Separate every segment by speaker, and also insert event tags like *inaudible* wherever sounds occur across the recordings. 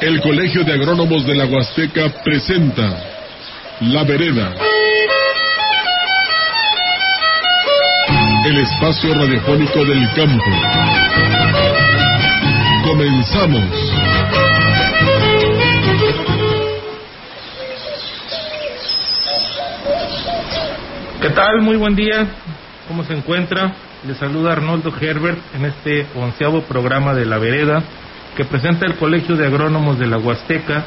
Speaker 1: El Colegio de Agrónomos de la Huasteca presenta La Vereda. El espacio radiofónico del campo. Comenzamos.
Speaker 2: ¿Qué tal? Muy buen día. ¿Cómo se encuentra? Le saluda Arnoldo Herbert en este onceavo programa de La Vereda que presenta el Colegio de Agrónomos de la Huasteca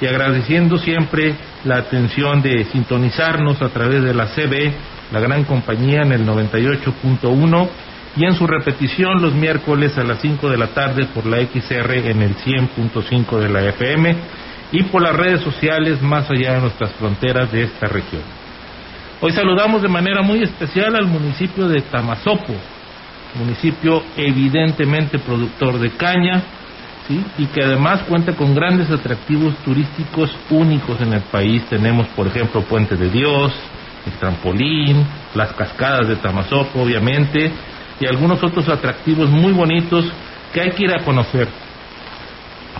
Speaker 2: y agradeciendo siempre la atención de sintonizarnos a través de la CB, la gran compañía en el 98.1 y en su repetición los miércoles a las 5 de la tarde por la XR en el 100.5 de la FM y por las redes sociales más allá de nuestras fronteras de esta región. Hoy saludamos de manera muy especial al municipio de Tamazopo, municipio evidentemente productor de caña, ¿sí? y que además cuenta con grandes atractivos turísticos únicos en el país. Tenemos, por ejemplo, Puente de Dios, el trampolín, las cascadas de Tamazopo, obviamente, y algunos otros atractivos muy bonitos que hay que ir a conocer.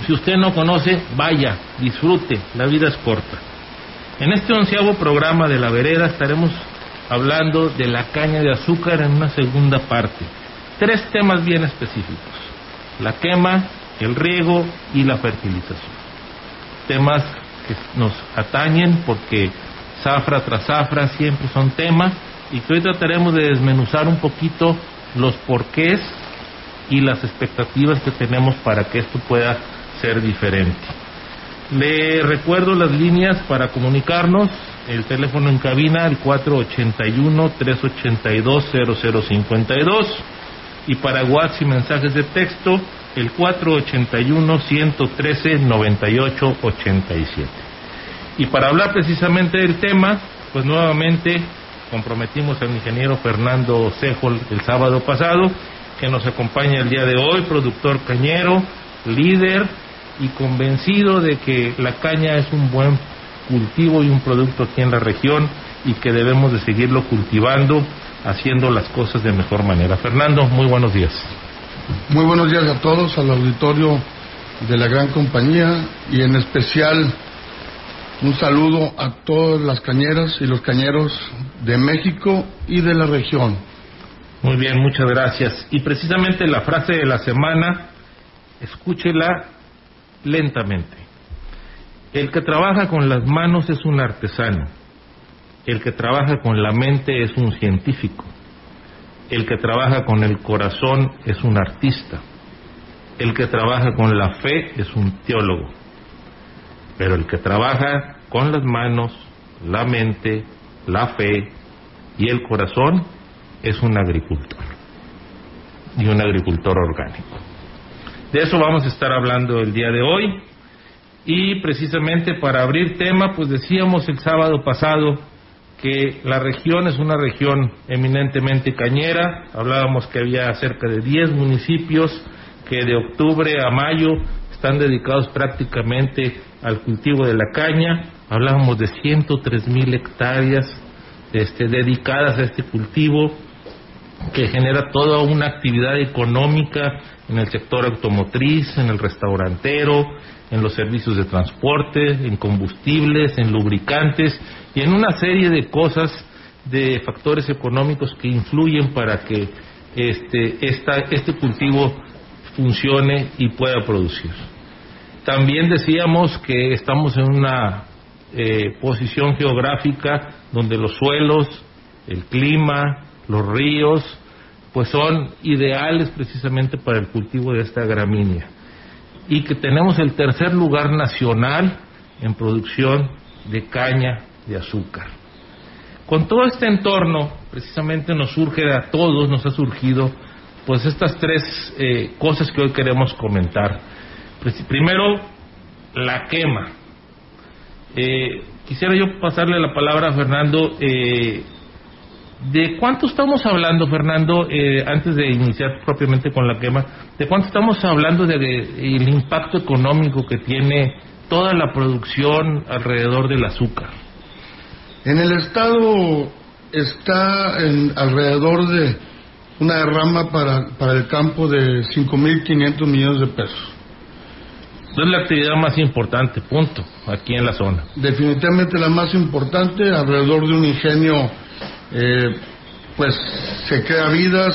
Speaker 2: Si usted no conoce, vaya, disfrute, la vida es corta. En este onceavo programa de La Vereda estaremos hablando de la caña de azúcar en una segunda parte. Tres temas bien específicos. La quema, el riego y la fertilización. Temas que nos atañen porque zafra tras zafra siempre son temas y que hoy trataremos de desmenuzar un poquito los porqués y las expectativas que tenemos para que esto pueda ser diferente. Le recuerdo las líneas para comunicarnos, el teléfono en cabina el 481-382-0052 y para WhatsApp y mensajes de texto el 481-113-9887. Y para hablar precisamente del tema, pues nuevamente comprometimos al ingeniero Fernando Cejol el sábado pasado, que nos acompaña el día de hoy, productor cañero, líder y convencido de que la caña es un buen cultivo y un producto aquí en la región y que debemos de seguirlo cultivando, haciendo las cosas de mejor manera. Fernando, muy buenos días.
Speaker 3: Muy buenos días a todos, al auditorio de la gran compañía y en especial un saludo a todas las cañeras y los cañeros de México y de la región.
Speaker 2: Muy bien, muchas gracias. Y precisamente la frase de la semana, escúchela lentamente. El que trabaja con las manos es un artesano. El que trabaja con la mente es un científico. El que trabaja con el corazón es un artista. El que trabaja con la fe es un teólogo. Pero el que trabaja con las manos, la mente, la fe y el corazón es un agricultor. Y un agricultor orgánico. De eso vamos a estar hablando el día de hoy. Y precisamente para abrir tema, pues decíamos el sábado pasado que la región es una región eminentemente cañera. Hablábamos que había cerca de 10 municipios que de octubre a mayo están dedicados prácticamente al cultivo de la caña. Hablábamos de 103 mil hectáreas este, dedicadas a este cultivo que genera toda una actividad económica en el sector automotriz, en el restaurantero, en los servicios de transporte, en combustibles, en lubricantes y en una serie de cosas, de factores económicos que influyen para que este, esta, este cultivo funcione y pueda producir. También decíamos que estamos en una eh, posición geográfica donde los suelos, el clima, los ríos, pues son ideales precisamente para el cultivo de esta gramínea. Y que tenemos el tercer lugar nacional en producción de caña de azúcar. Con todo este entorno, precisamente nos surge a todos, nos ha surgido, pues estas tres eh, cosas que hoy queremos comentar. Primero, la quema. Eh, quisiera yo pasarle la palabra a Fernando. Eh, ¿De cuánto estamos hablando, Fernando, eh, antes de iniciar propiamente con la quema, de cuánto estamos hablando del de, el impacto económico que tiene toda la producción alrededor del azúcar?
Speaker 3: En el estado está en alrededor de una derrama para, para el campo de 5.500 millones de pesos.
Speaker 2: Es la actividad más importante, punto, aquí en la zona.
Speaker 3: Definitivamente la más importante, alrededor de un ingenio, eh, pues se crea vida,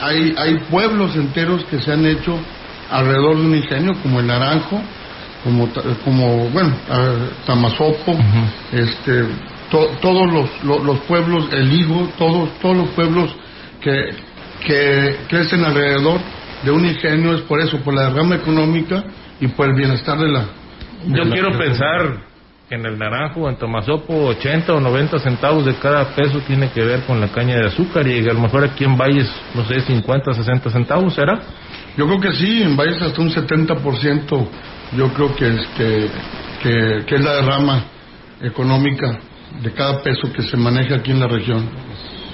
Speaker 3: hay, hay pueblos enteros que se han hecho alrededor de un ingenio, como el Naranjo, como, como bueno, Tamazopo, este, todos los, los, pueblos, el Higo, todos, todos los pueblos que, que crecen alrededor de un ingenio es por eso, por la derrama económica y por el bienestar de la...
Speaker 2: Yo quiero pensar que en el naranjo, en Tomasopo, 80 o 90 centavos de cada peso tiene que ver con la caña de azúcar y a lo mejor aquí en Valles, no sé, 50, 60 centavos, ¿será?
Speaker 3: Yo creo que sí, en Valles hasta un 70% yo creo que, este, que, que es la derrama económica de cada peso que se maneja aquí en la región.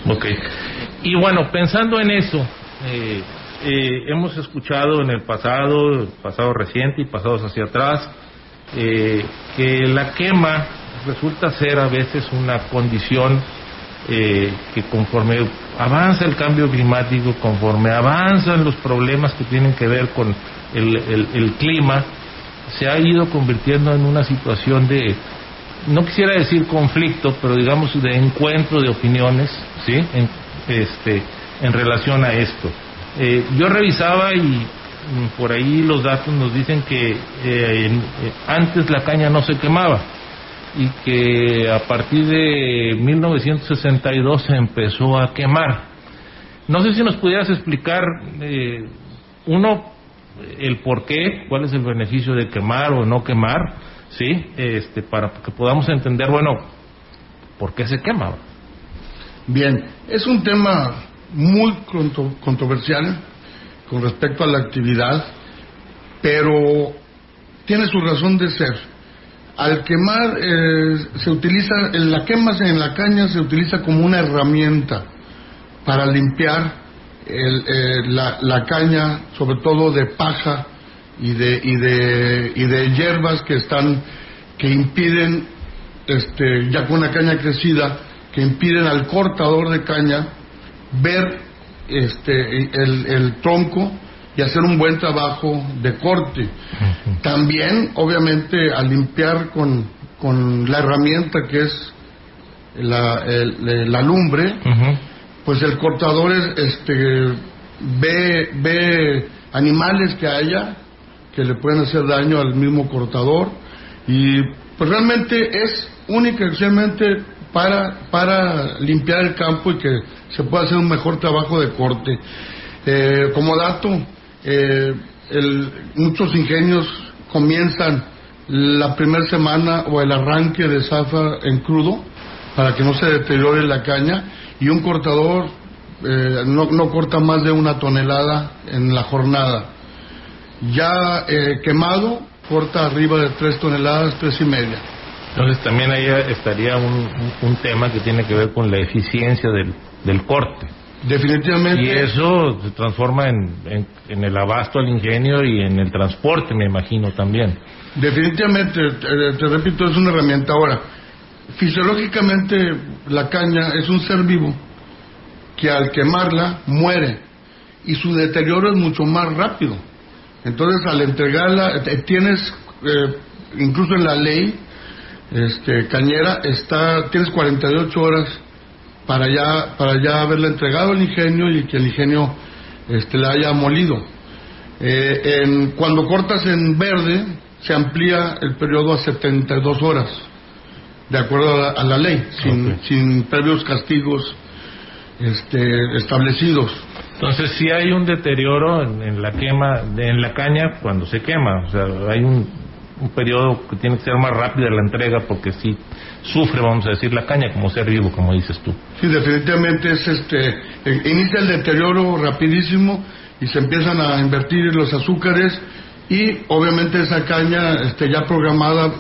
Speaker 2: Ok. Y bueno, pensando en eso, eh, eh, hemos escuchado en el pasado, pasado reciente y pasados hacia atrás, eh, que la quema resulta ser a veces una condición eh, que conforme avanza el cambio climático, conforme avanzan los problemas que tienen que ver con el, clima, se ha ido convirtiendo en una situación de, no quisiera decir conflicto, pero digamos de encuentro de opiniones, ¿sí? En, este, en relación a esto. Eh, yo revisaba y mm, por ahí los datos nos dicen que eh, eh, antes la caña no se quemaba y que a partir de 1962 se empezó a quemar. No sé si nos pudieras explicar, uno, el por qué, cuál es el beneficio de quemar o no quemar, ¿sí? Este, para que podamos entender, bueno, por qué se quema.
Speaker 3: Bien, es un tema muy controversial con respecto a la actividad, pero tiene su razón de ser. Al quemar, eh, se utiliza, la quema en la caña se utiliza como una herramienta para limpiar eh, la, caña, sobre todo de paja y de, y de, y de hierbas que están, que impiden, este, ya con una caña crecida, que impiden al cortador de caña ver este, el, tronco y hacer un buen trabajo de corte. También, obviamente, al limpiar con, con la herramienta que es la, la lumbre, pues el cortador este, ve, ve animales que haya que le pueden hacer daño al mismo cortador y pues realmente es única y para, para limpiar el campo y que se pueda hacer un mejor trabajo de corte. Eh, como dato, eh, muchos ingenios comienzan la primera semana o el arranque de zafa en crudo para que no se deteriore la caña y un cortador eh, no, no, corta más de una tonelada en la jornada. Ya quemado corta arriba de tres toneladas, tres y media.
Speaker 2: Entonces también ahí estaría un, un, tema que tiene que ver con la eficiencia del, del corte.
Speaker 3: Definitivamente.
Speaker 2: Y eso se transforma en, en, el abasto al ingenio y en el transporte, me imagino también.
Speaker 3: Definitivamente, te, repito, es una herramienta. Ahora, fisiológicamente la caña es un ser vivo que al quemarla muere y su deterioro es mucho más rápido. Entonces, al entregarla, tienes, eh, incluso en la ley, este, Cañera, está, tienes 48 horas para ya, para ya haberle entregado el ingenio y que el ingenio este, la haya molido. Eh, en, cuando cortas en verde, se amplía el periodo a 72 horas, de acuerdo a la, ley, sin, sin previos castigos este, establecidos.
Speaker 2: Entonces, si hay un deterioro en, en, la quema, en la caña cuando se quema, o sea, hay un, un periodo que tiene que ser más rápido la entrega porque si sufre, vamos a decir, la caña como ser vivo, como dices tú.
Speaker 3: Sí, definitivamente es este, eh, inicia el deterioro rapidísimo y se empiezan a invertir los azúcares y obviamente esa caña este, ya programada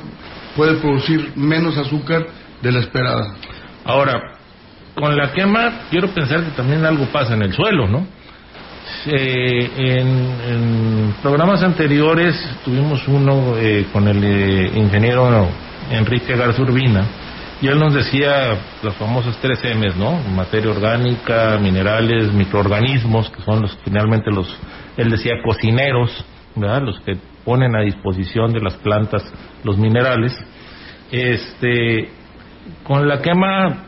Speaker 3: puede producir menos azúcar de la esperada.
Speaker 2: Ahora, con la quema quiero pensar que también algo pasa en el suelo, ¿no? Eh, en, programas anteriores tuvimos uno eh, con el eh, ingeniero Enrique Garzurbina y él nos decía las famosas tres M's, ¿no? Materia orgánica, minerales, microorganismos, que son los finalmente los, él decía cocineros ¿verdad? los que ponen a disposición de las plantas los minerales, este, con la quema,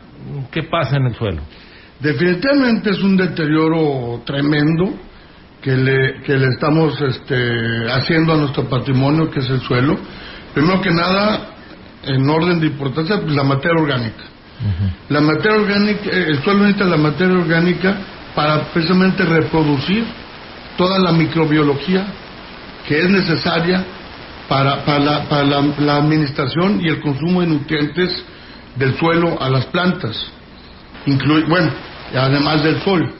Speaker 2: ¿qué pasa en el suelo?
Speaker 3: Definitivamente es un deterioro tremendo que le, que le estamos este, haciendo a nuestro patrimonio, que es el suelo. Primero que nada, en orden de importancia, pues la materia orgánica. La materia orgánica, eh, el suelo necesita la materia orgánica para precisamente reproducir toda la microbiología que es necesaria para, para, la, para la, administración y el consumo de nutrientes del suelo a las plantas. bueno, además del sol.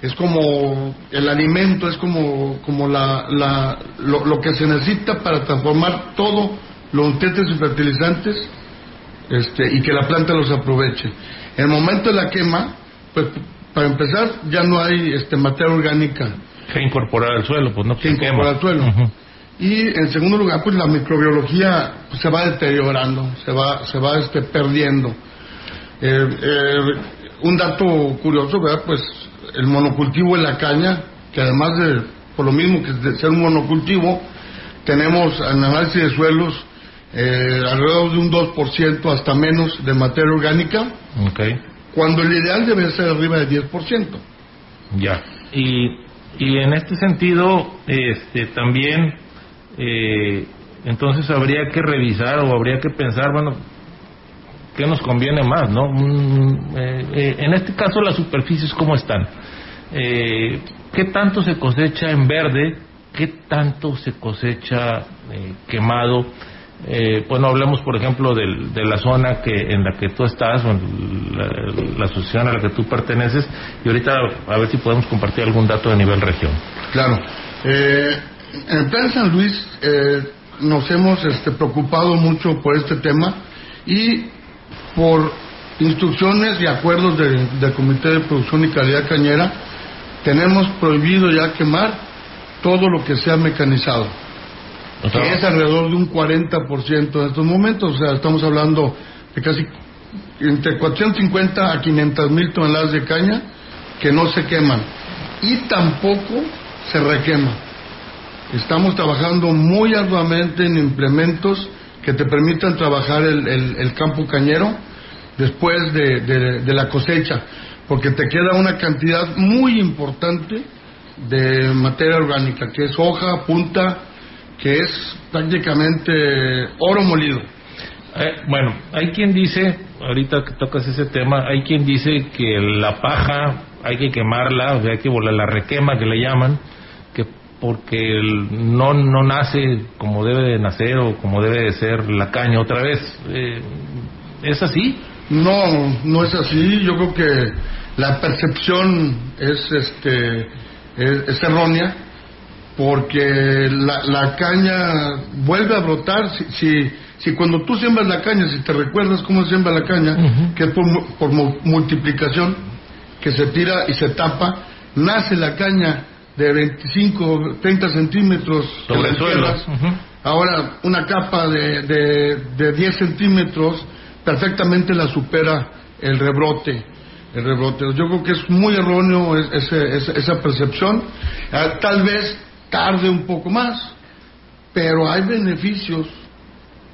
Speaker 3: Es como el alimento, es como, como la, la, lo, lo que se necesita para transformar todo los nutrientes y fertilizantes este, y que la planta los aproveche. En el momento de la quema, pues para empezar ya no hay este, materia orgánica
Speaker 2: que incorporar al suelo, pues no
Speaker 3: que incorporar al suelo. Y en segundo lugar, pues la microbiología pues, se va deteriorando, se va, se va este, perdiendo. Eh, eh, un dato curioso, ¿verdad? Pues el monocultivo en la caña, que además de, por lo mismo que de ser un monocultivo, tenemos en análisis de suelos eh, alrededor de un 2% hasta menos de materia orgánica, cuando el ideal debe ser arriba de 10%.
Speaker 2: Ya, y, y en este sentido, este, también, eh, entonces habría que revisar o habría que pensar, bueno, ¿qué nos conviene más, no? Eh, en este caso, las superficies, ¿cómo están? ¿Qué tanto se cosecha en verde? ¿Qué tanto se cosecha quemado? Eh, bueno, hablemos, por ejemplo, de la zona que en la que tú estás, o la, asociación a la que tú perteneces, y ahorita a ver si podemos compartir algún dato de nivel región.
Speaker 3: Claro. Eh, en el Plan San Luis eh, nos hemos este, preocupado mucho por este tema y por instrucciones y acuerdos del Comité de Producción y Calidad Cañera, tenemos prohibido ya quemar todo lo que sea mecanizado que es alrededor de un 40% en estos momentos. O sea, estamos hablando de casi entre 450 a 500 mil toneladas de caña que no se queman y tampoco se requeman. Estamos trabajando muy arduamente en implementos que te permitan trabajar el, el, campo cañero después de, la cosecha, porque te queda una cantidad muy importante de materia orgánica, que es hoja, punta, que es prácticamente oro molido.
Speaker 2: Eh, bueno, hay quien dice, ahorita que tocas ese tema, hay quien dice que la paja hay que quemarla, o sea, hay que volar la requema que le llaman, porque no, no nace como debe de nacer o como debe de ser la caña otra vez. Eh, ¿Es así?
Speaker 3: No, no es así. Yo creo que la percepción es, este, es errónea porque la, la, caña vuelve a brotar. Si, si, si, cuando tú siembras la caña, si te recuerdas cómo siembra la caña, que es por, por, multiplicación, que se tira y se tapa, nace la caña de 25, 30 centímetros
Speaker 2: sobre el suelo.
Speaker 3: Ahora, una capa de, de, de 10 centímetros perfectamente la supera el rebrote el rebrote. Yo creo que es muy erróneo ese, esa, esa percepción. Ah, tal vez tarde un poco más, pero hay beneficios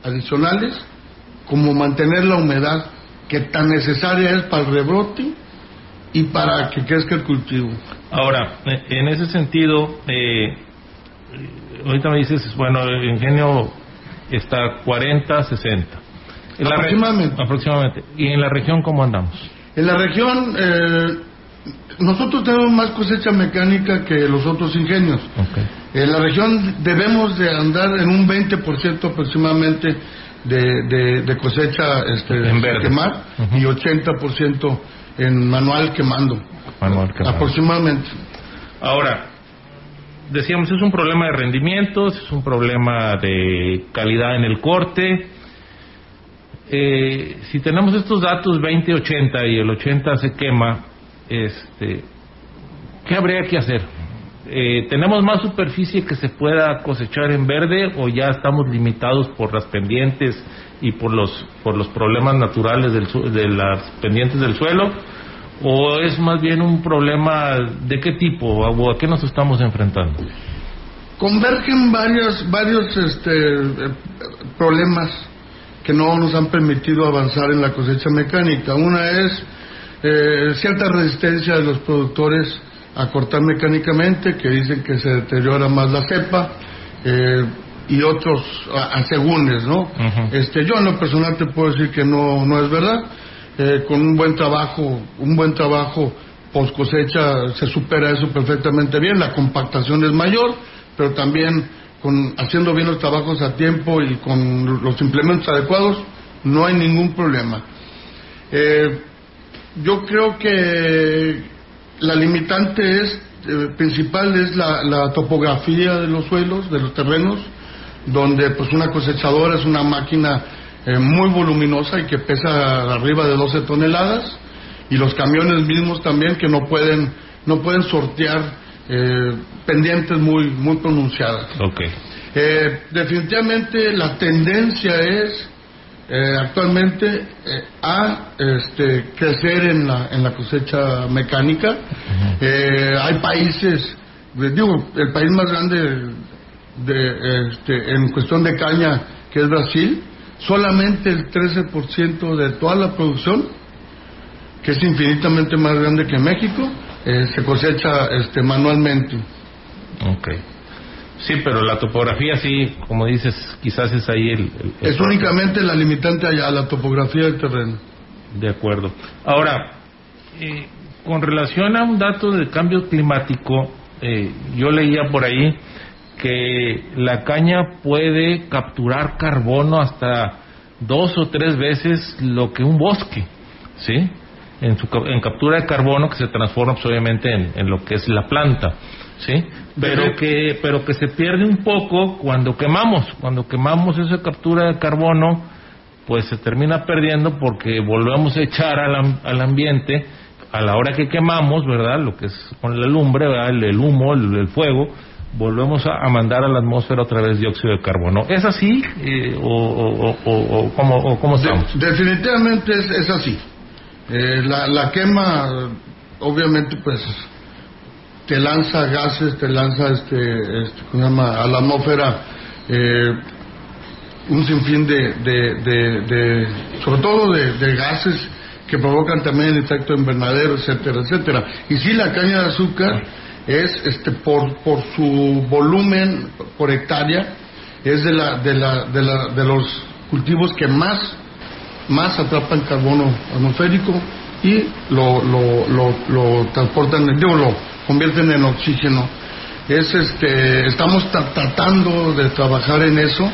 Speaker 3: adicionales como mantener la humedad que tan necesaria es para el rebrote y para que crezca el cultivo.
Speaker 2: Ahora, en ese sentido, eh, ahorita me dices, bueno, el ingenio está 40, 60.
Speaker 3: aproximadamente.
Speaker 2: aproximadamente. ¿Y en la región cómo andamos?
Speaker 3: En la región, eh, nosotros tenemos más cosecha mecánica que los otros ingenios. En la región debemos de andar en un 20% aproximadamente de, de, cosecha este,
Speaker 2: en verde.
Speaker 3: quemar y 80% en manual quemando.
Speaker 2: Quemando.
Speaker 3: Aproximadamente.
Speaker 2: Ahora, decíamos, es un problema de rendimientos, es un problema de calidad en el corte. Eh, si tenemos estos datos 20-80 y el 80 se quema, este, ¿qué habría que hacer? Eh, ¿Tenemos más superficie que se pueda cosechar en verde o ya estamos limitados por las pendientes y por los, por los problemas naturales del, de las pendientes del suelo? ¿O es más bien un problema de qué tipo o a qué nos estamos enfrentando?
Speaker 3: convergen varios, varios este, problemas que no nos han permitido avanzar en la cosecha mecánica. Una es eh, cierta resistencia de los productores a cortar mecánicamente, que dicen que se deteriora más la cepa, eh, y otros asegúnes, ¿no? este, yo en lo personal te puedo decir que no, no es verdad. Con un buen trabajo, un buen trabajo post cosecha se supera eso perfectamente bien, la compactación es mayor, pero también con haciendo bien los trabajos a tiempo y con los implementos adecuados, no hay ningún problema. Eh, yo creo que la limitante es eh, principal es la, topografía de los suelos, de los terrenos, donde pues una cosechadora es una máquina eh, muy voluminosa y que pesa arriba de 12 toneladas y los camiones mismos también que no pueden no pueden sortear eh, pendientes muy, muy pronunciadas.
Speaker 2: Okay.
Speaker 3: Eh, definitivamente la tendencia es eh, actualmente a este, crecer en la, en la cosecha mecánica. hay países, digo, el país más grande de, este, en cuestión de caña, que es Brasil, solamente el 13% de toda la producción, que es infinitamente más grande que México, eh, se cosecha este, manualmente.
Speaker 2: Ok. Sí, pero la topografía sí, como dices, quizás es ahí el...
Speaker 3: es únicamente la limitante allá, la topografía del terreno.
Speaker 2: De acuerdo. Ahora, eh, con relación a un dato del cambio climático, eh, yo leía por ahí que la caña puede capturar carbono hasta dos o tres veces lo que un bosque, ¿sí? en, su, en captura de carbono que se transforma pues, obviamente en, lo que es la planta, ¿sí? Pero que, pero que se pierde un poco cuando quemamos, cuando quemamos esa captura de carbono, pues se termina perdiendo porque volvemos a echar al, al ambiente a la hora que quemamos, ¿verdad? Lo que es con la lumbre, El, humo, el, fuego, volvemos a, mandar a la atmósfera otra vez dióxido de carbono. ¿Es así eh, o, o, cómo, estamos?
Speaker 3: definitivamente es, es así. Eh, la, la, quema, obviamente, pues te lanza gases, te lanza este, este llama? a la atmósfera eh, un sinfín de, de, de, sobre todo de, gases que provocan también el efecto invernadero, etcétera, etcétera. Y si la caña de azúcar es, este, por, por su volumen por hectárea, es de, la, de, la, de, la, de los cultivos que más más atrapan carbono atmosférico y lo, lo, lo, lo transportan, digo, lo convierten en oxígeno. Es este, estamos tratando de trabajar en eso,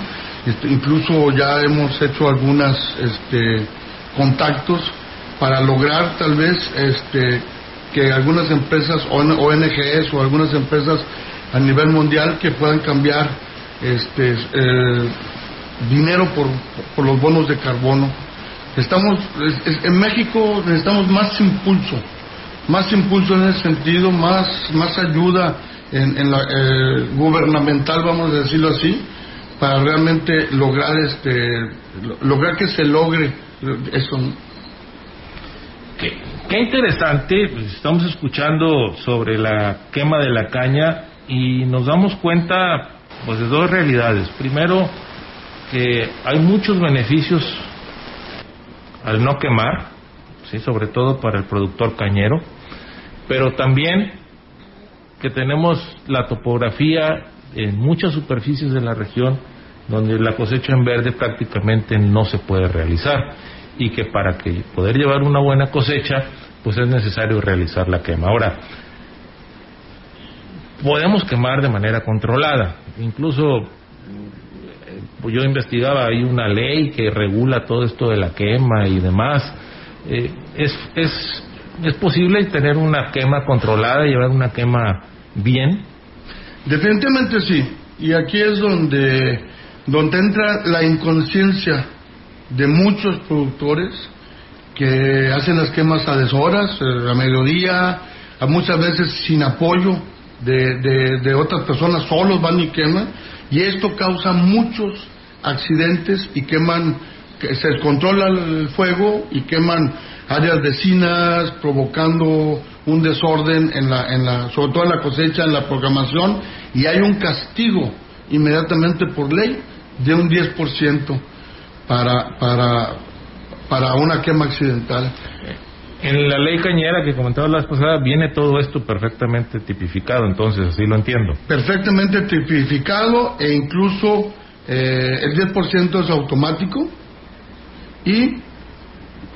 Speaker 3: este, incluso ya hemos hecho algunos este, contactos para lograr tal vez este, que algunas empresas, ONGs o algunas empresas a nivel mundial que puedan cambiar este, eh, dinero por, por los bonos de carbono Estamos, en México necesitamos más impulso, más impulso en ese sentido, más, más ayuda en, la eh, gubernamental, vamos a decirlo así, para realmente lograr este, lograr que se logre eso.
Speaker 2: Qué, qué interesante, pues, estamos escuchando sobre la quema de la caña y nos damos cuenta pues de dos realidades. Primero, que hay muchos beneficios al no quemar, ¿sí? sobre todo para el productor cañero, pero también que tenemos la topografía en muchas superficies de la región donde la cosecha en verde prácticamente no se puede realizar y que para que poder llevar una buena cosecha pues es necesario realizar la quema. Ahora, podemos quemar de manera controlada, incluso pues yo investigaba, hay una ley que regula todo esto de la quema y demás. Eh, es, es, ¿Es posible tener una quema controlada, llevar una quema bien?
Speaker 3: Definitivamente sí. Y aquí es donde, donde entra la inconsciencia de muchos productores que hacen las quemas a deshoras, eh, a mediodía, a muchas veces sin apoyo de, de, de otras personas, solos van y queman, y esto causa muchos accidentes y queman, que se descontrola el fuego y queman áreas vecinas, provocando un desorden en la, en la, sobre todo en la cosecha, en la programación, y hay un castigo inmediatamente por ley de un 10% para, para, para una quema accidental.
Speaker 2: En la ley cañera que comentaba la vez pasada viene todo esto perfectamente tipificado, entonces así lo entiendo.
Speaker 3: Perfectamente tipificado e incluso eh, el 10% es automático y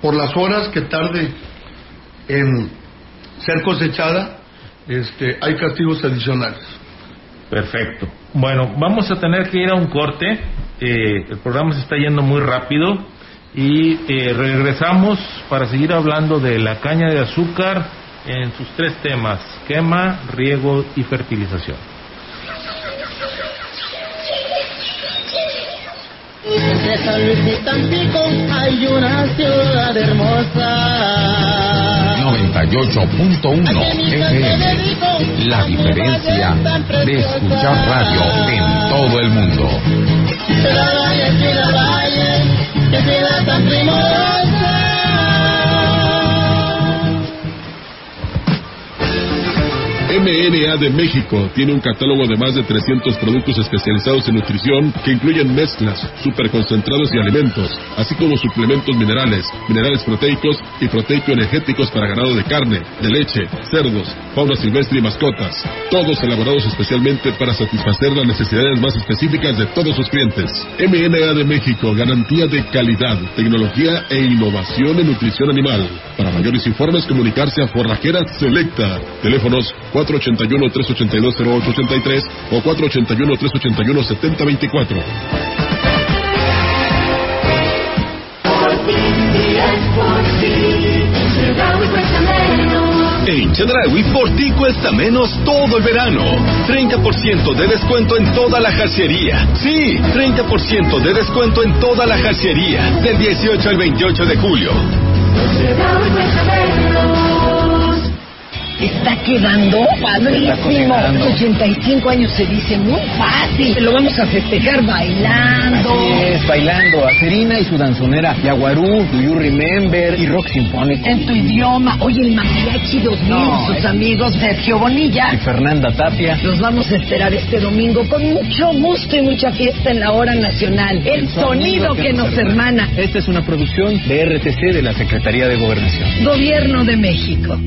Speaker 3: por las horas que tarde en ser cosechada, este, hay castigos adicionales.
Speaker 2: Perfecto. Bueno, vamos a tener que ir a un corte. Eh, el programa se está yendo muy rápido y eh, regresamos para seguir hablando de la caña de azúcar en sus tres temas, quema, riego y fertilización.
Speaker 4: Entre San Luis y Tampico hay una ciudad hermosa.
Speaker 5: 98.1 FM. La diferencia de escuchar radio en todo el mundo.
Speaker 1: MNA de México tiene un catálogo de más de 300 productos especializados en nutrición que incluyen mezclas, superconcentrados y alimentos, así como suplementos minerales, minerales proteicos y proteico-energéticos para ganado de carne, de leche, cerdos, fauna silvestre y mascotas, todos elaborados especialmente para satisfacer las necesidades más específicas de todos sus clientes. MNA de México, garantía de calidad, tecnología e innovación en nutrición animal. Para mayores informes, comunicarse a Forrajera Selecta. Teléfonos 481-382-0883 o 481-381-7024.
Speaker 6: En Chedraui por ti cuesta menos todo el verano. 30% de descuento en toda la jarcería. Sí, 30% de descuento en toda la jarcería. Del 18 al 28 de julio.
Speaker 7: Está quedando padrísimo. 85 años se dice muy fácil. Lo vamos a festejar bailando.
Speaker 8: Así es, bailando a Serina y su danzonera Yaguarú, Do You Remember y Rock Symphonic.
Speaker 7: En tu idioma. Oye, el Mariachi 2000
Speaker 8: No,
Speaker 7: sus
Speaker 8: es-
Speaker 7: amigos Sergio Bonilla.
Speaker 8: Y Fernanda Tapia.
Speaker 7: Los vamos a esperar este domingo con mucho gusto y mucha fiesta en la hora nacional. El sonido que nos hermana.
Speaker 8: Esta es una producción de RTC de la Secretaría de Gobernación.
Speaker 7: Gobierno de México.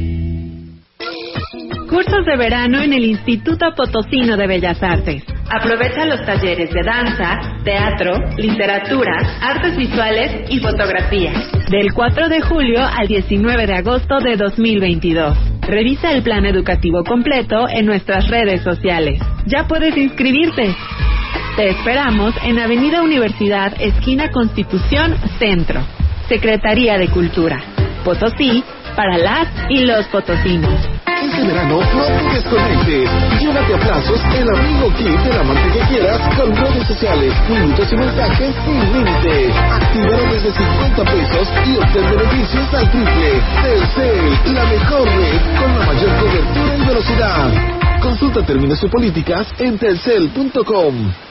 Speaker 9: Cursos de verano en el Instituto Potosino de Bellas Artes. Aprovecha los talleres de danza, teatro, literatura, artes visuales y fotografía. Del 4 de julio al 19 de agosto de 2022. Revisa el plan educativo completo en nuestras redes sociales. Ya puedes inscribirte. Te esperamos en Avenida Universidad, esquina Constitución, Centro. Secretaría de Cultura. Potosí, para las y los potosinos.
Speaker 10: Este verano no te desconectes. Llévate a plazos el amigo kit de la marca que quieras con redes sociales, minutos y mensajes sin límite. Actívalo desde 50 pesos y obtén beneficios al triple. Telcel, la mejor red con la mayor cobertura y velocidad. Consulta términos y políticas en telcel.com.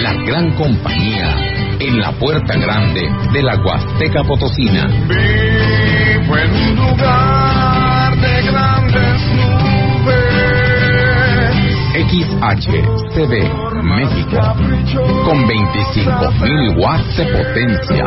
Speaker 5: La gran compañía en la puerta grande de la Huasteca Potosina.
Speaker 10: Vivo en un lugar de grandes nubes.
Speaker 5: XHCD México con 25.000 watts de potencia,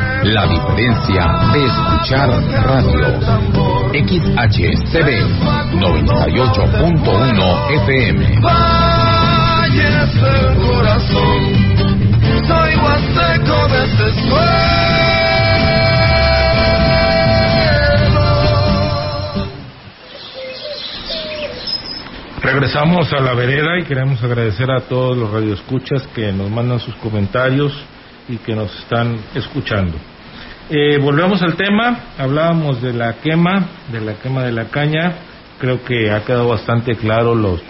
Speaker 5: La diferencia de escuchar radio. XHCB 98.1 FM.
Speaker 4: Valles del corazón, soy huasteco de este
Speaker 2: Regresamos a la vereda y queremos agradecer a todos los radioescuchas que nos mandan sus comentarios y que nos están escuchando. Eh, volvemos al tema, hablábamos de la quema, de la quema de la caña, creo que ha quedado bastante claro los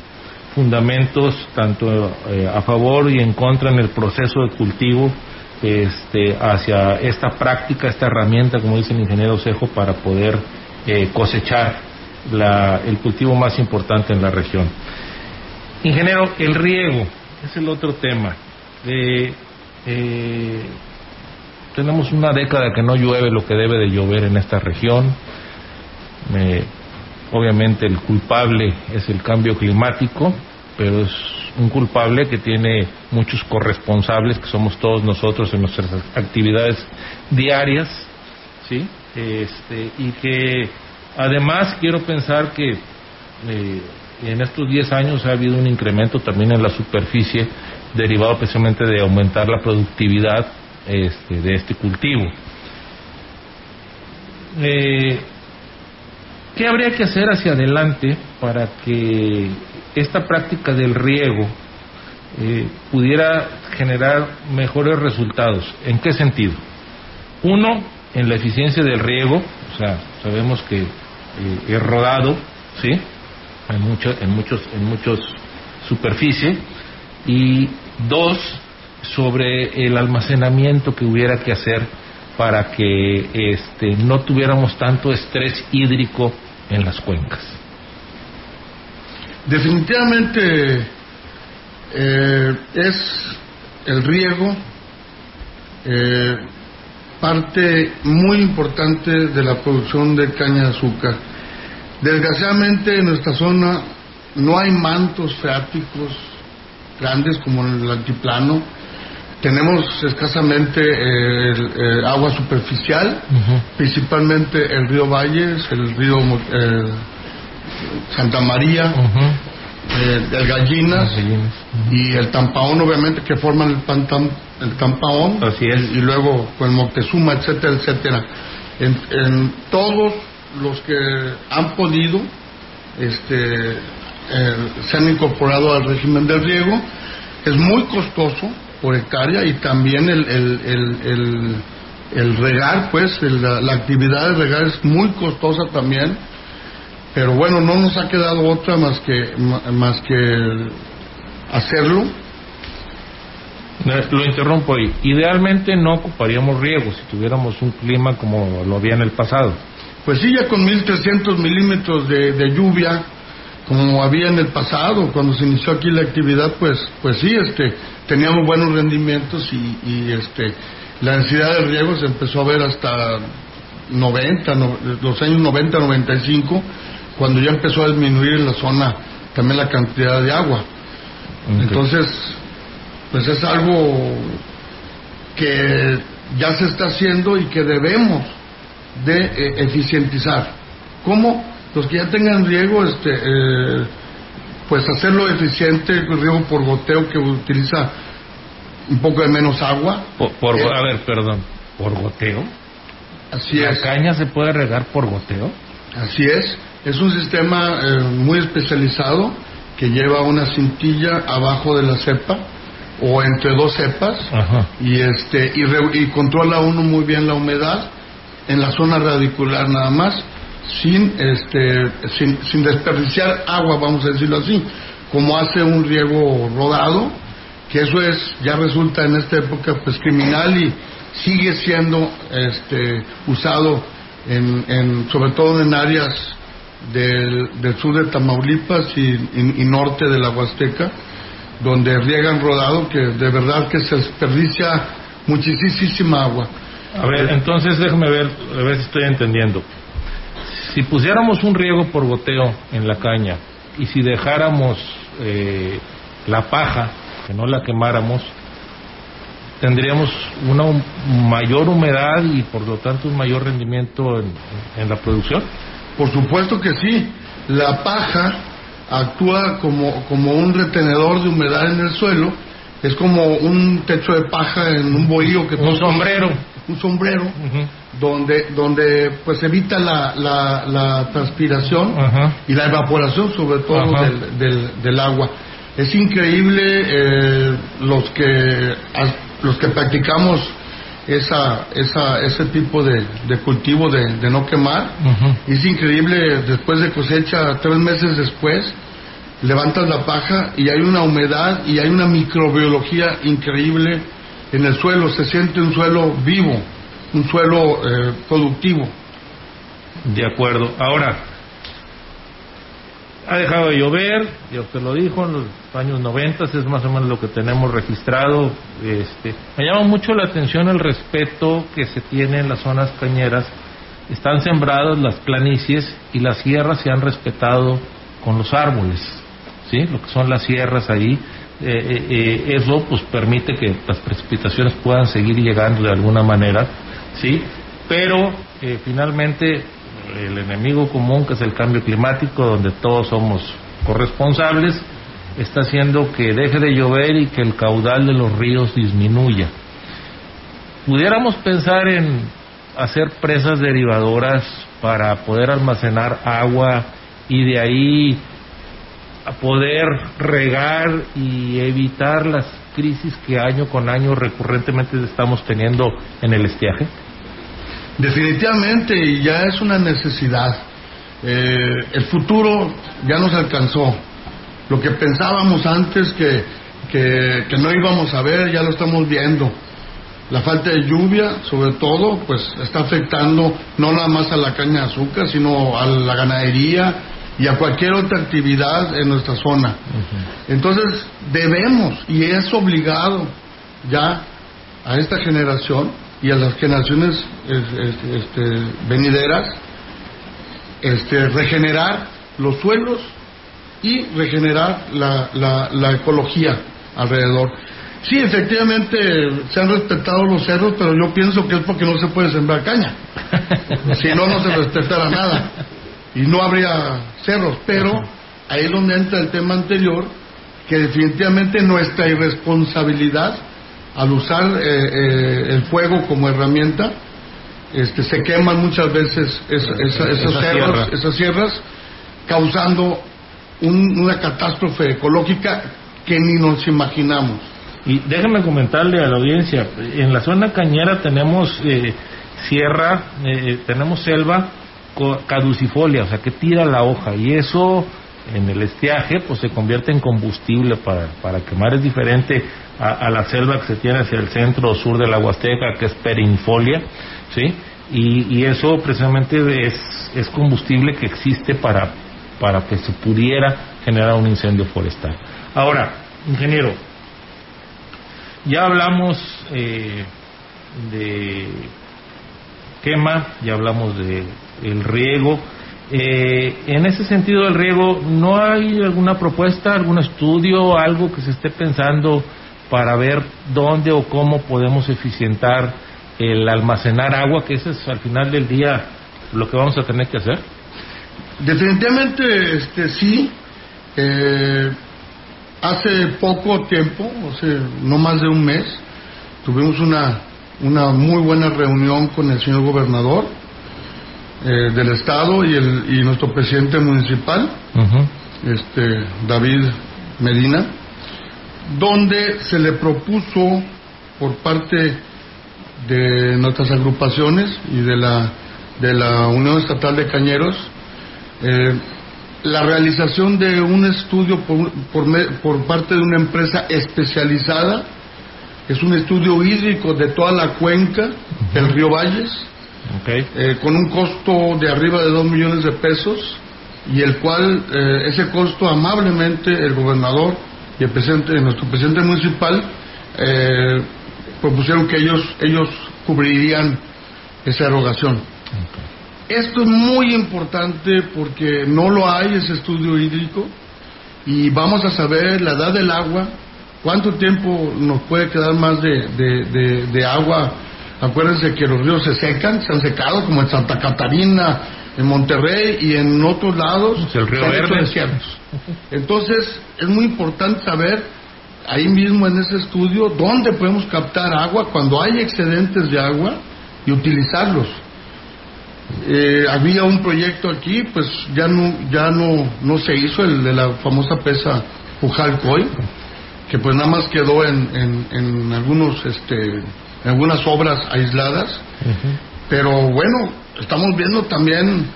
Speaker 2: fundamentos tanto eh, a favor y en contra en el proceso de cultivo este, hacia esta práctica, esta herramienta, como dice el ingeniero Cejo, para poder eh, cosechar la, el cultivo más importante en la región. Ingeniero, el riego es el otro tema. Eh, eh, tenemos una década que no llueve lo que debe de llover en esta región. Eh, obviamente el culpable es el cambio climático, pero es un culpable que tiene muchos corresponsables, que somos todos nosotros en nuestras actividades diarias, ¿sí? Este, y que Además, quiero pensar que eh, en estos 10 años ha habido un incremento también en la superficie derivado precisamente de aumentar la productividad este, de este cultivo. Eh, ¿Qué habría que hacer hacia adelante para que esta práctica del riego eh, pudiera generar mejores resultados? ¿En qué sentido? Uno, en la eficiencia del riego, o sea, sabemos que eh, rodado, ¿sí? En, mucho, en muchos, en muchos superficie. Y dos, sobre el almacenamiento que hubiera que hacer para que este, no tuviéramos tanto estrés hídrico en las cuencas.
Speaker 3: Definitivamente eh, es el riego eh, parte muy importante de la producción de caña de azúcar. Desgraciadamente en nuestra zona no hay mantos freáticos grandes como en el altiplano. Tenemos escasamente eh, agua superficial, principalmente el río Valles, el río Santa María, eh, el Gallinas, y el Tampaón, obviamente, que forman el, pantam, el Tampaón, Y, luego con Moctezuma, etcétera, etcétera. En, todos los que han podido, este, eh, se han incorporado al régimen del riego. Es muy costoso por hectárea y también el, el, el, el regar, pues, la, la actividad de regar es muy costosa también pero bueno, no nos ha quedado otra más que, más que hacerlo.
Speaker 2: Lo interrumpo ahí. Idealmente no ocuparíamos riego si tuviéramos un clima como lo había en el pasado.
Speaker 3: Pues sí, ya con 1.300 milímetros de, de lluvia, como había en el pasado, cuando se inició aquí la actividad, pues, pues sí, este, teníamos buenos rendimientos y, y este, la necesidad de riego se empezó a ver hasta 90, los años 90, 95 cuando ya empezó a disminuir en la zona también la cantidad de agua. Entonces, pues es algo que ya se está haciendo y que debemos de eh, eficientizar. ¿Cómo? Los que ya tengan riego, este, eh, pues hacerlo eficiente, el riego por goteo que utiliza un poco de menos agua.
Speaker 2: Por, eh, a ver, perdón, ¿por goteo?
Speaker 3: Así
Speaker 2: ¿La
Speaker 3: es.
Speaker 2: caña se puede regar por goteo?
Speaker 3: Así es. Es un sistema eh, muy especializado que lleva una cintilla abajo de la cepa o entre dos cepas y este y, controla uno muy bien la humedad en la zona radicular nada más sin este sin, desperdiciar agua vamos a decirlo así como hace un riego rodado que eso es ya resulta en esta época pues criminal y sigue siendo este usado en, en sobre todo en áreas del, sur de Tamaulipas y, norte de la Huasteca, donde riegan rodado, que de verdad que se desperdicia muchísima agua.
Speaker 2: A ver, entonces déjame ver, a ver si estoy entendiendo. Si pusiéramos un riego por goteo en la caña y si dejáramos eh, la paja, que no la quemáramos, tendríamos una mayor humedad y por lo tanto un mayor rendimiento en, en la producción.
Speaker 3: Por supuesto que sí. La paja actúa como, como un retenedor de humedad en el suelo. Es como un techo de paja en un bohío que
Speaker 2: Un sombrero.
Speaker 3: Un sombrero donde, donde pues evita la, la, la transpiración
Speaker 2: Ajá.
Speaker 3: y la evaporación sobre todo del, del, del agua. Es increíble eh, los que los que practicamos esa, esa, ese tipo de, de cultivo de, de no quemar. Es increíble después de cosecha, tres meses después, levantas la paja y hay una humedad y hay una microbiología increíble en el suelo. Se siente un suelo vivo, un suelo eh, productivo.
Speaker 2: De acuerdo. Ahora, ha dejado de llover, ya usted lo dijo, en los años 90 es más o menos lo que tenemos registrado. Este, me llama mucho la atención el respeto que se tiene en las zonas cañeras. Están sembradas las planicies y las sierras se han respetado con los árboles, ¿sí? Lo que son las sierras ahí. Eh, eh, eh, eso pues permite que las precipitaciones puedan seguir llegando de alguna manera, ¿sí? Pero eh, finalmente el enemigo común que es el cambio climático donde todos somos corresponsables está haciendo que deje de llover y que el caudal de los ríos disminuya. Pudiéramos pensar en hacer presas derivadoras para poder almacenar agua y de ahí poder regar y evitar las crisis que año con año recurrentemente estamos teniendo en el estiaje.
Speaker 3: Definitivamente, y ya es una necesidad. Eh, el futuro ya nos alcanzó. Lo que pensábamos antes que, que, que no íbamos a ver, ya lo estamos viendo. La falta de lluvia, sobre todo, pues está afectando no nada más a la caña de azúcar, sino a la ganadería y a cualquier otra actividad en nuestra zona. Entonces, debemos, y es obligado ya a esta generación y a las generaciones es- es- este, venideras, este, regenerar los suelos y regenerar la, la, la ecología alrededor. Sí, efectivamente se han respetado los cerros, pero yo pienso que es porque no se puede sembrar caña. *laughs* si no, no se respetara nada. Y no habría cerros. Pero ahí es donde entra el tema anterior, que definitivamente nuestra irresponsabilidad al usar eh, eh, el fuego como herramienta, este, se queman muchas veces es- esa- esos
Speaker 2: Esa
Speaker 3: cerros,
Speaker 2: sierra.
Speaker 3: esas sierras, causando un- una catástrofe ecológica que ni nos imaginamos.
Speaker 2: Y déjenme comentarle a la audiencia, en la zona cañera tenemos eh, sierra, eh, tenemos selva caducifolia, o sea que tira la hoja y eso en el estiaje pues se convierte en combustible para, para quemar, es diferente a, a la selva que se tiene hacia el centro o sur de la Huasteca que es perinfolia, ¿sí? Y, y eso precisamente es, es combustible que existe para, para que se pudiera generar un incendio forestal. Ahora, ingeniero, ya hablamos eh, de quema, ya hablamos de el riego. Eh, en ese sentido del riego, ¿no hay alguna propuesta, algún estudio, algo que se esté pensando para ver dónde o cómo podemos eficientar el almacenar agua, que eso es al final del día lo que vamos a tener que hacer?
Speaker 3: Definitivamente, este, sí. Eh, hace poco tiempo, hace no más de un mes, tuvimos una, una muy buena reunión con el señor gobernador eh, del estado y, el, y nuestro presidente municipal, este, David Medina, donde se le propuso por parte de nuestras agrupaciones y de la, de la Unión Estatal de Cañeros eh, la realización de un estudio por, por, por parte de una empresa especializada, es un estudio hídrico de toda la cuenca del río Valles, eh, con un costo de arriba de dos millones de pesos, y el cual eh, ese costo amablemente el gobernador y el presidente, nuestro presidente municipal eh, propusieron que ellos, ellos cubrirían esa erogación. Esto es muy importante porque no lo hay ese estudio hídrico y vamos a saber la edad del agua, ¿Cuánto tiempo nos puede quedar más de, de, de, de agua? Acuérdense que los ríos se secan, se han secado, como en Santa Catarina, en Monterrey y en otros lados
Speaker 2: el río Verde.
Speaker 3: Entonces, es muy importante saber ahí mismo en ese estudio dónde podemos captar agua cuando hay excedentes de agua y utilizarlos. Eh, había un proyecto aquí, pues ya no ya no no se hizo el de la famosa presa Pujalcoy, que pues nada más quedó en, en, en algunos este algunas obras aisladas, pero bueno, estamos viendo también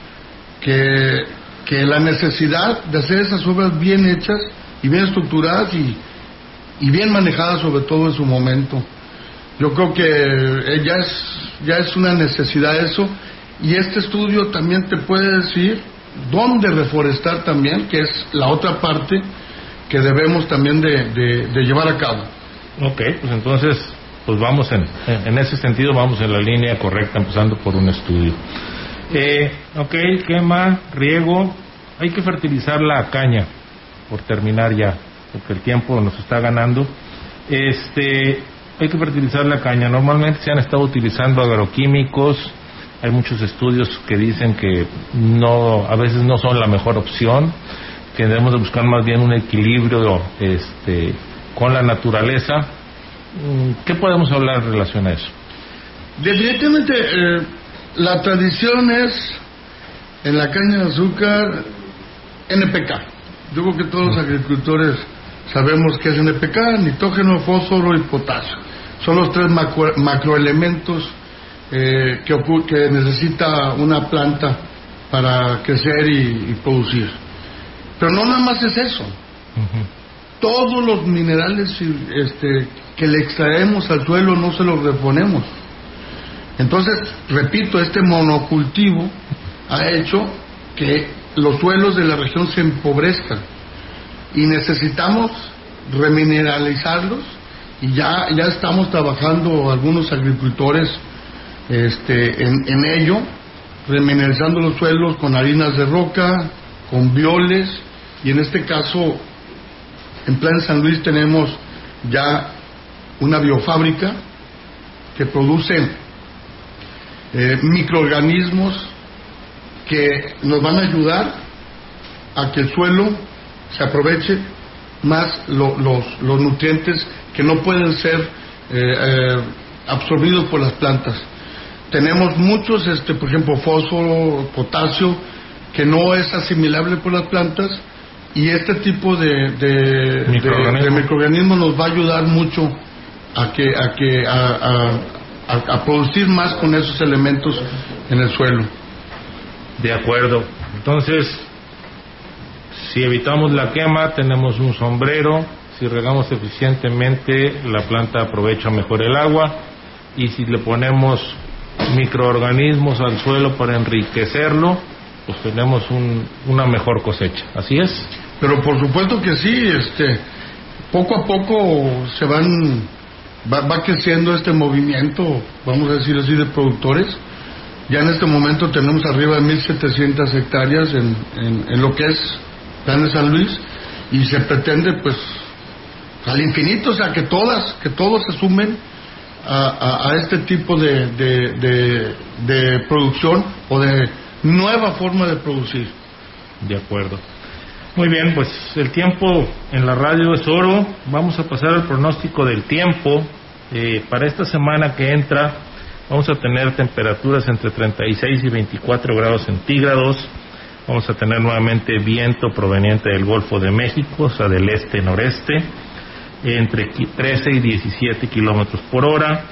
Speaker 3: que, que la necesidad de hacer esas obras bien hechas y bien estructuradas y, y bien manejadas sobre todo en su momento. Yo creo que eh, ya es, ya es una necesidad eso y este estudio también te puede decir dónde reforestar también, que es la otra parte que debemos también de, de- de llevar a cabo.
Speaker 2: Ok, pues entonces, pues vamos en, en ese sentido, vamos en la línea correcta, empezando por un estudio. Eh, ok, quema, riego, hay que fertilizar la caña, por terminar ya, porque el tiempo nos está ganando. Este, hay que fertilizar la caña. Normalmente se han estado utilizando agroquímicos. Hay muchos estudios que dicen que no, a veces no son la mejor opción, que debemos de buscar más bien un equilibrio, este, con la naturaleza. Mm, ¿Qué podemos hablar en relación a eso?
Speaker 3: Definitivamente eh, la tradición es en la caña de azúcar NPK. Yo creo que todos los agricultores sabemos que es NPK, nitrógeno, fósforo y potasio. Son los tres macro- macroelementos eh, que, que necesita una planta para crecer y, y producir. Pero no nada más es eso. Todos los minerales este, que le extraemos al suelo no se los reponemos. Entonces, repito, este monocultivo ha hecho que los suelos de la región se empobrezcan y necesitamos remineralizarlos y ya, ya estamos trabajando algunos agricultores este, en, en ello, remineralizando los suelos con harinas de roca, con violes y en este caso en Plan San Luis tenemos ya una biofábrica que produce eh, microorganismos que nos van a ayudar a que el suelo se aproveche más lo- los, los nutrientes que no pueden ser eh, eh, absorbidos por las plantas. Tenemos muchos, este, por ejemplo, fósforo, potasio, que no es asimilable por las plantas y este tipo de, de, de-
Speaker 2: Microorganismos.
Speaker 3: de microorganismos nos va a ayudar mucho a que a que a- a producir más con esos elementos en el suelo.
Speaker 2: De acuerdo. Entonces, si evitamos la quema, tenemos un sombrero. Si regamos eficientemente, la planta aprovecha mejor el agua. Y si le ponemos microorganismos al suelo para enriquecerlo, pues tenemos un- una mejor cosecha. ¿Así es?
Speaker 3: Pero por supuesto que sí, este, poco a poco se van, va, va creciendo este movimiento, vamos a decir así, de productores. Ya en este momento tenemos arriba de 1.700 hectáreas en, en, lo que es Plan de San Luis y se pretende pues al infinito, o sea, que todas, que todos se sumen a, a- este tipo de, de- de producción o de nueva forma de producir.
Speaker 2: De acuerdo. Muy bien, pues el tiempo en la radio es oro. Vamos a pasar al pronóstico del tiempo. Eh, para esta semana que entra vamos a tener temperaturas entre 36 y 24 grados centígrados. Vamos a tener nuevamente viento proveniente del Golfo de México, o sea, del este-noreste, entre qui- 13 y 17 kilómetros por hora.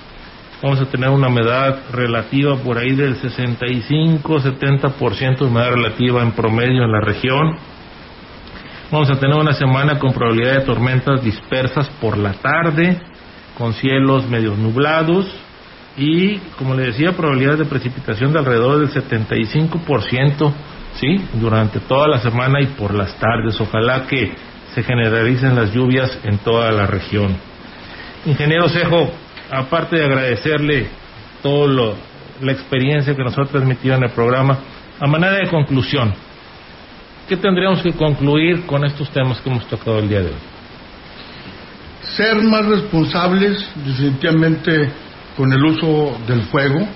Speaker 2: Vamos a tener una humedad relativa por ahí del 65-70% de humedad relativa en promedio en la región. Vamos a tener una semana con probabilidad de tormentas dispersas por la tarde, con cielos medio nublados y, como le decía, probabilidad de precipitación de alrededor del 75%, ¿sí? Durante toda la semana y por las tardes. Ojalá que se generalicen las lluvias en toda la región. Ingeniero Cejo, aparte de agradecerle toda la experiencia que nos ha transmitido en el programa, a manera de conclusión, ¿qué tendríamos que concluir con estos temas que hemos tocado el día de hoy?
Speaker 3: ser más responsables definitivamente con el uso del fuego.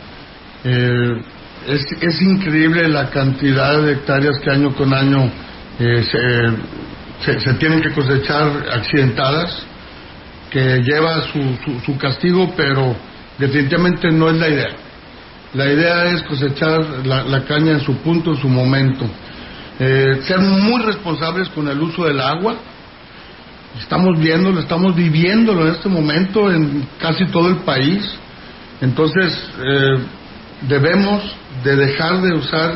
Speaker 3: Eh, es, increíble la cantidad de hectáreas que año con año eh, se, se, tienen que cosechar accidentadas, que lleva su, su, su, castigo, pero definitivamente no es la idea. La idea es cosechar la caña en su punto, en su momento. Eh, ser muy responsables con el uso del agua. Estamos viéndolo, estamos viviéndolo en este momento en casi todo el país. Entonces, eh, debemos de dejar de usar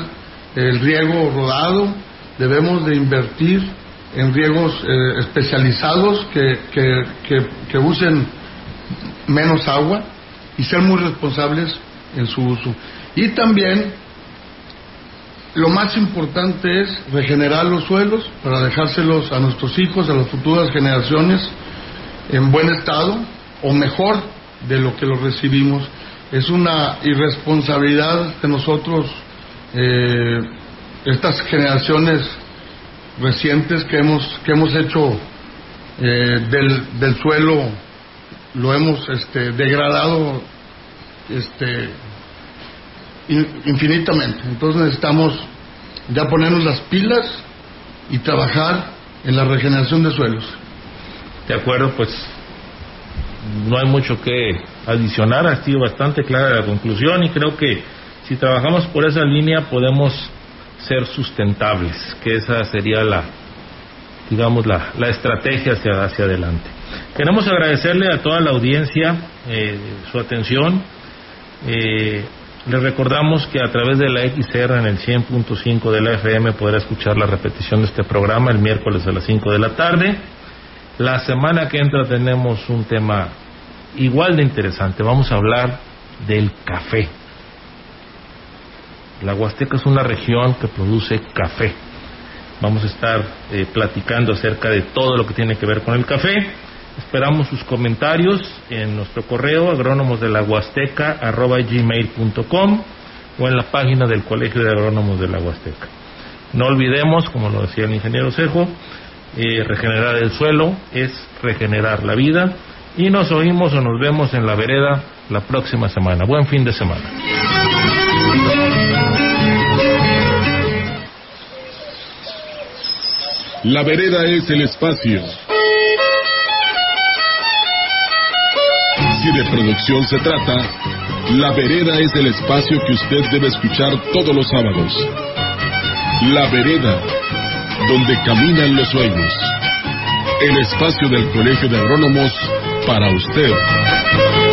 Speaker 3: el riego rodado, debemos de invertir en riegos eh, especializados que, que, que, que, usen menos agua y ser muy responsables en su uso. Y también lo más importante es regenerar los suelos para dejárselos a nuestros hijos, a las futuras generaciones en buen estado o mejor de lo que los recibimos. Es una irresponsabilidad de nosotros, eh, estas generaciones recientes que hemos, que hemos hecho eh, del, del, suelo, lo hemos este, degradado este, infinitamente. Entonces necesitamos ya ponernos las pilas y trabajar en la regeneración de suelos.
Speaker 2: De acuerdo, pues no hay mucho que adicionar, ha sido bastante clara la conclusión y creo que si trabajamos por esa línea podemos ser sustentables, que esa sería la, digamos, la, la estrategia hacia, hacia adelante. Queremos agradecerle a toda la audiencia eh, su atención. Eh, les recordamos que a través de la XR en el 100.5 de la FM podrá escuchar la repetición de este programa el miércoles a las 5 de la tarde. La semana que entra tenemos un tema igual de interesante. Vamos a hablar del café. La Huasteca es una región que produce café. Vamos a estar eh, platicando acerca de todo lo que tiene que ver con el café. Esperamos sus comentarios en nuestro correo agrónomos de la Huasteca arroba gmail.com o en la página del Colegio de Agrónomos de la Huasteca. No olvidemos, como lo decía el ingeniero Cejo, eh, regenerar el suelo es regenerar la vida y nos oímos o nos vemos en la vereda la próxima semana. Buen fin de semana.
Speaker 1: La vereda es el espacio. Si de producción se trata, La Vereda es el espacio que usted debe escuchar todos los sábados. La Vereda, donde caminan los sueños. El espacio del Colegio de Agrónomos para usted.